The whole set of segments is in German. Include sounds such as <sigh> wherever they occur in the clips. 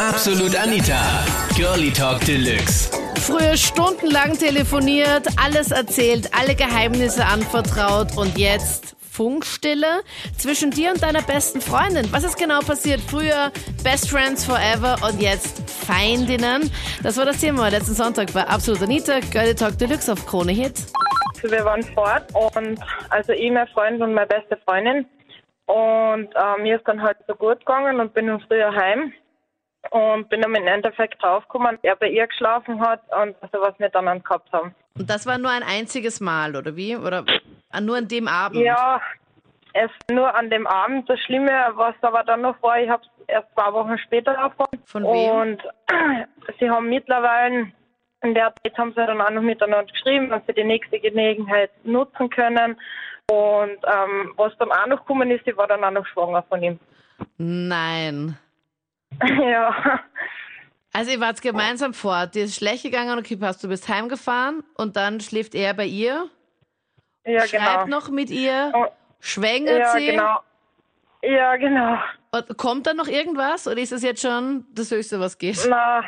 Absolut Anita. Girlie Talk Deluxe. Früher stundenlang telefoniert, alles erzählt, alle Geheimnisse anvertraut und jetzt Funkstille zwischen dir und deiner besten Freundin. Was ist genau passiert? Früher Best Friends Forever und jetzt Feindinnen. Das war das Thema letzten Sonntag bei Absolut Anita, Girlie Talk Deluxe auf Krone Hit. Wir waren fort und also ich, mein Freund und meine beste Freundin. Und äh, mir ist dann halt so gut gegangen und bin dann früher heim und bin dann im Endeffekt draufgekommen, er bei ihr geschlafen hat und also was wir dann gehabt haben. Und das war nur ein einziges Mal, oder wie? Oder nur an dem Abend? Ja, es nur an dem Abend. Das Schlimme, was aber dann noch war, ich habe es erst zwei Wochen später erfahren. Von wem? Und <clears throat> sie haben mittlerweile, in der Zeit haben sie dann auch noch miteinander geschrieben, dass sie die nächste Gelegenheit nutzen können. Und ähm, was dann auch noch gekommen ist, sie war dann auch noch schwanger von ihm. Nein. <laughs> ja. Also ihr wart gemeinsam fort, dir ist schlecht gegangen, okay, passt, du bist heimgefahren und dann schläft er bei ihr, Ja, schreibt genau. noch mit ihr, Oh, schwängert ja, sie. genau. Ja, genau. Und kommt dann noch irgendwas oder ist das jetzt schon das Höchste, was geht? Na,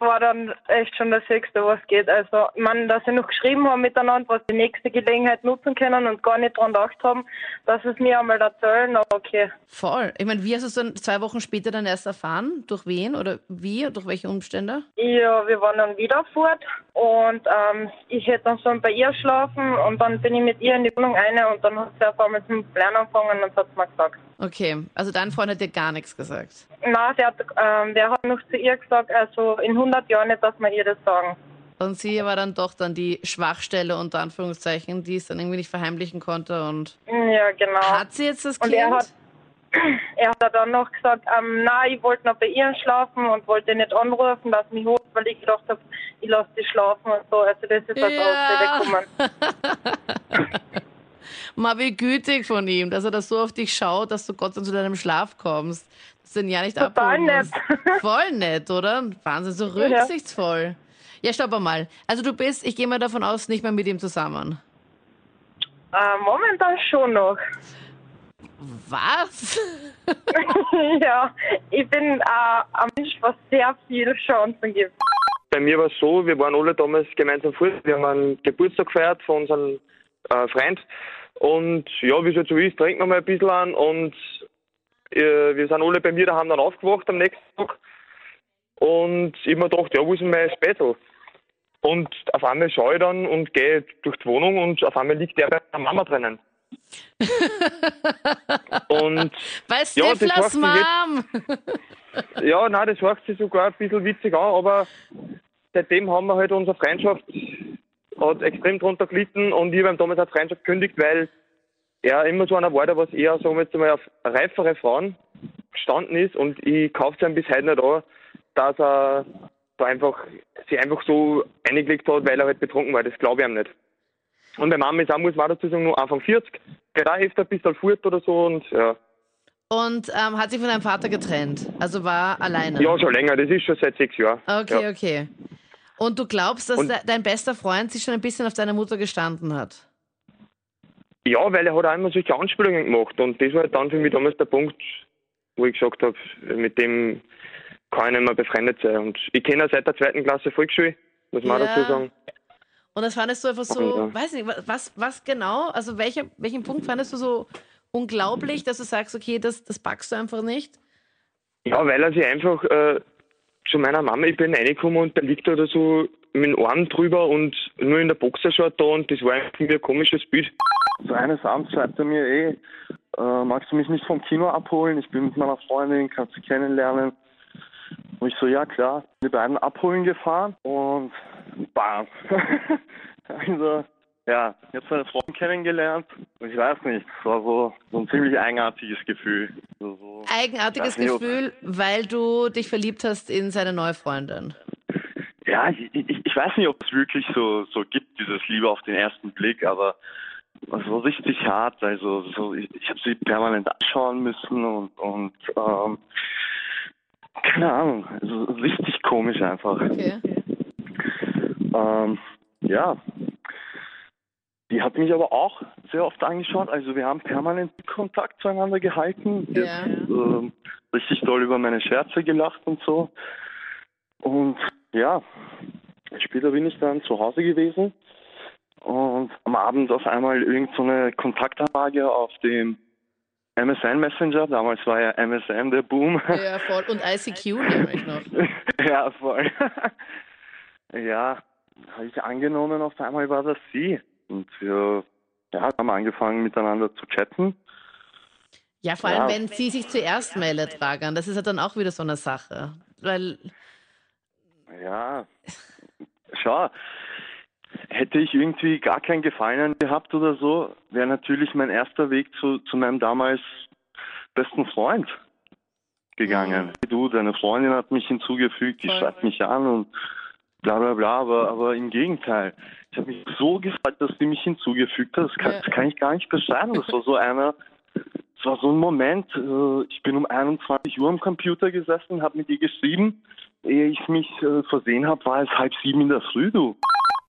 war dann echt schon das Höchste, was geht. Also, man, dass sie noch geschrieben haben miteinander, was die nächste Gelegenheit nutzen können und gar nicht dran gedacht haben, dass es mir einmal erzählen, aber okay. Voll. Ich meine, wie hast du es dann zwei Wochen später dann erst erfahren? Durch wen oder wie? Durch welche Umstände? Ja, wir waren dann wieder fort und ähm, ich hätte dann schon bei ihr schlafen und dann bin ich mit ihr in die Wohnung eine und dann hat sie auf einmal zum Lernen angefangen und hat mir gesagt. Okay, also dein Freund hat dir gar nichts gesagt. Na, der hat, ähm, der hat noch zu ihr gesagt, also in 100 Jahren nicht, dass wir ihr das sagen. Und sie war dann doch dann die Schwachstelle unter Anführungszeichen, die es dann irgendwie nicht verheimlichen konnte. Und Ja, genau. hat sie jetzt das Und Kind? <clears throat> er hat, er hat dann noch gesagt, ähm, na, ich wollte noch bei ihr schlafen und wollte nicht anrufen, dass mich holt, weil ich gedacht habe, ich lasse sie schlafen und so. Also das ist als Ja. Ausrede gekommen. <laughs> Mal wie gütig von ihm, dass er das so auf dich schaut, dass du Gott sei Dank zu deinem Schlaf kommst. Dass du ihn ja nicht Total abholen nett. <laughs> Voll nett, oder? Wahnsinn, so rücksichtsvoll. Ja, stopp mal. Also du bist, ich gehe mal davon aus, nicht mehr mit ihm zusammen. Äh, momentan schon noch. Was? <laughs> <laughs> ja, ich bin äh, ein Mensch, was sehr viele Chancen gibt. Bei mir war es so, wir waren alle damals gemeinsam fort. Wir haben einen Geburtstag gefeiert von unserem äh, Freund. Und ja, wie es halt so ist, trinken wir mal ein bisschen an. Und äh, wir sind alle bei mir daheim dann aufgewacht am nächsten Tag. Und ich mir gedacht, ja, wo ist denn mein Spätzl? Und auf einmal schaue ich dann und gehe durch die Wohnung und auf einmal liegt der bei der Mama drinnen. <laughs> und Bei Ja, das Stiflers macht Mom. ja, nein, das hört sich sogar ein bisschen witzig an, aber seitdem haben wir halt unsere Freundschaft hat extrem drunter gelitten und ich habe ihm damals eine Freundschaft gekündigt, weil er immer so einer war, der was eher, sagen wir jetzt mal, auf reifere Frauen gestanden ist und ich kaufe es ihm bis heute nicht an, dass er da einfach sich einfach so eingelegt hat, weil er halt betrunken war. Das glaube ich ihm nicht. Und bei Mama ist auch, muss man dazu sagen, nur Anfang 40, geht auch öfter ein bisschen fort oder so und ja. Und ähm, hat sich von deinem Vater getrennt. Also war alleine. Ja, schon länger, das ist schon seit sechs Jahren. Okay, ja. okay. Und du glaubst, dass Und- de dein bester Freund sich schon ein bisschen auf deine Mutter gestanden hat? Ja, weil er hat auch immer solche Anspielungen gemacht und das war halt dann für mich damals der Punkt, wo ich gesagt habe, mit dem kann ich nicht mehr befreundet sein. Und ich kenne ihn seit der zweiten Klasse Volksschule, muss man Ja. dazu sagen. Und das fandest du einfach so, Ja. weiß nicht, wa- was, was genau, also welcher, welchen Punkt fandest du so unglaublich, dass du sagst, okay, das, das packst du einfach nicht? Ja, weil er sich einfach äh, zu meiner Mama, ich bin reingekommen und da liegt er da so mit dem Arm drüber und nur in der Boxershort da und das war mir ein komisches Bild. So eines Abends schreibt er mir, ey, äh, magst du mich nicht vom Kino abholen? Ich bin mit meiner Freundin, kannst du kennenlernen. Und ich so, ja klar. Die beiden abholen gefahren und bam. <laughs> also, ja, jetzt meine Freundin kennengelernt. Und ich weiß nicht, es war so, so ein ziemlich eigenartiges Gefühl. So, so. Eigenartiges nicht, Gefühl, weil du dich verliebt hast in seine neue Freundin. Ja, ich, ich, ich weiß nicht, ob es wirklich so, so gibt, dieses Liebe auf den ersten Blick, aber so richtig hart. Also so, ich, ich habe sie permanent anschauen müssen und, und ähm, keine Ahnung, also richtig komisch einfach. Okay. Ähm, ja, Die hat mich aber auch sehr oft angeschaut. Also wir haben permanent Kontakt zueinander gehalten. Ja. hat, ähm, richtig doll über meine Scherze gelacht und so. Und ja, später bin ich dann zu Hause gewesen und am Abend auf einmal irgend so eine Kontaktanlage auf dem MSN Messenger. Damals war ja MSN der Boom. Ja, voll. Und ICQ nämlich noch. <laughs> ja, voll. <laughs> ja, habe ich angenommen, auf einmal war das sie. Und wir ja, haben angefangen miteinander zu chatten. Ja, vor allem, Ja. wenn sie sich zuerst meldet, Dragan. Das ist ja dann auch wieder so eine Sache. Weil, Ja, schau, hätte ich irgendwie gar keinen Gefallen gehabt oder so, wäre natürlich mein erster Weg zu, zu meinem damals besten Freund gegangen. Du, deine Freundin hat mich hinzugefügt, die schreibt mich an und bla bla bla, aber, aber im Gegenteil. Ich habe mich so gefreut, dass sie mich hinzugefügt hat. Das kann, Ja. das kann ich gar nicht beschreiben. Das war so einer, es war so ein Moment, äh, ich bin um 21 Uhr am Computer gesessen, habe mit ihr geschrieben. Ehe ich mich äh, versehen habe, war es halb sieben in der Früh, du.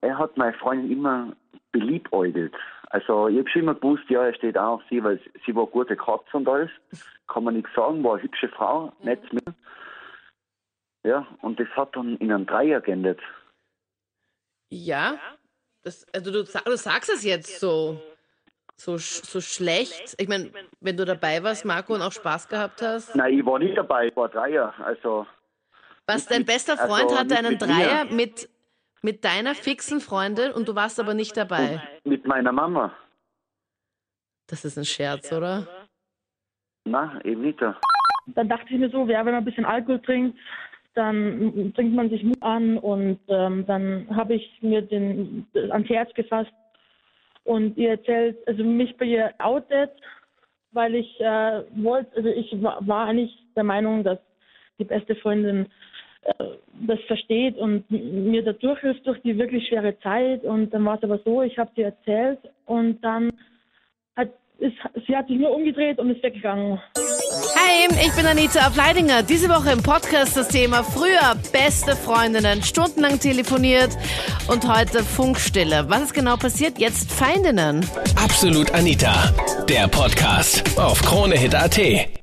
Er hat meine Freundin immer beliebäugelt. Also ich habe schon immer gewusst, ja, er steht auch auf sie, weil sie war eine gute Katze und alles. Kann man nichts sagen, war eine hübsche Frau, nett mit. Ja, und das hat dann in einem Dreier geendet. ja, das, also du, du sagst es jetzt so, so, so schlecht. Ich meine, wenn du dabei warst, Marco, und auch Spaß gehabt hast. Nein, ich war nicht dabei, ich war Dreier. Also Was, dein bester Freund also hatte einen mit mir. Dreier mit, mit deiner fixen Freundin und du warst aber nicht dabei. mit meiner Mama. Das ist ein Scherz, oder? Na, eben nicht. dann dachte ich mir so, ja, wenn man ein bisschen Alkohol trinkt, dann trinkt man sich Mut an und ähm, dann habe ich mir den ans Herz gefasst und ihr erzählt, also mich bei ihr outet, weil ich äh, wollte, also ich war, eigentlich der Meinung, dass die beste Freundin äh, das versteht und mir da durchhilft durch die wirklich schwere Zeit und dann war es aber so, ich habe sie erzählt und dann hat ist, sie hat sich nur umgedreht und ist weggegangen. Hi, ich bin Anita Ableidinger. Diese Woche im Podcast das Thema früher beste Freundinnen, stundenlang telefoniert und heute Funkstille. Was ist genau passiert? Jetzt Feindinnen. Absolut Anita, der Podcast auf KroneHit.at.